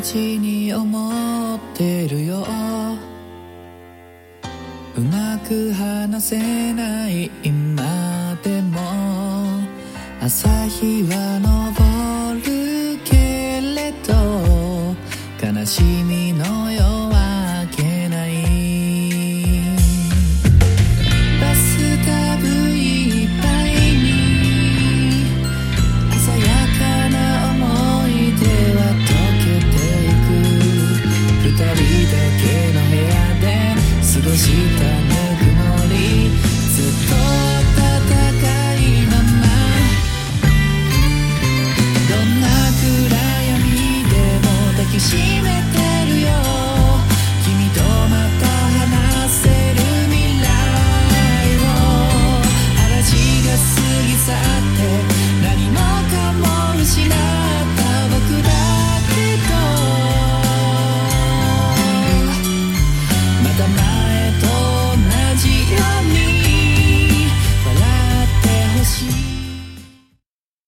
事に思ってるよ。うまく話せない今でも。朝日は昇るけれど。悲しみ過ごしたぬくもりずっと戦いまま。どんな暗闇でも抱きしめてるよ。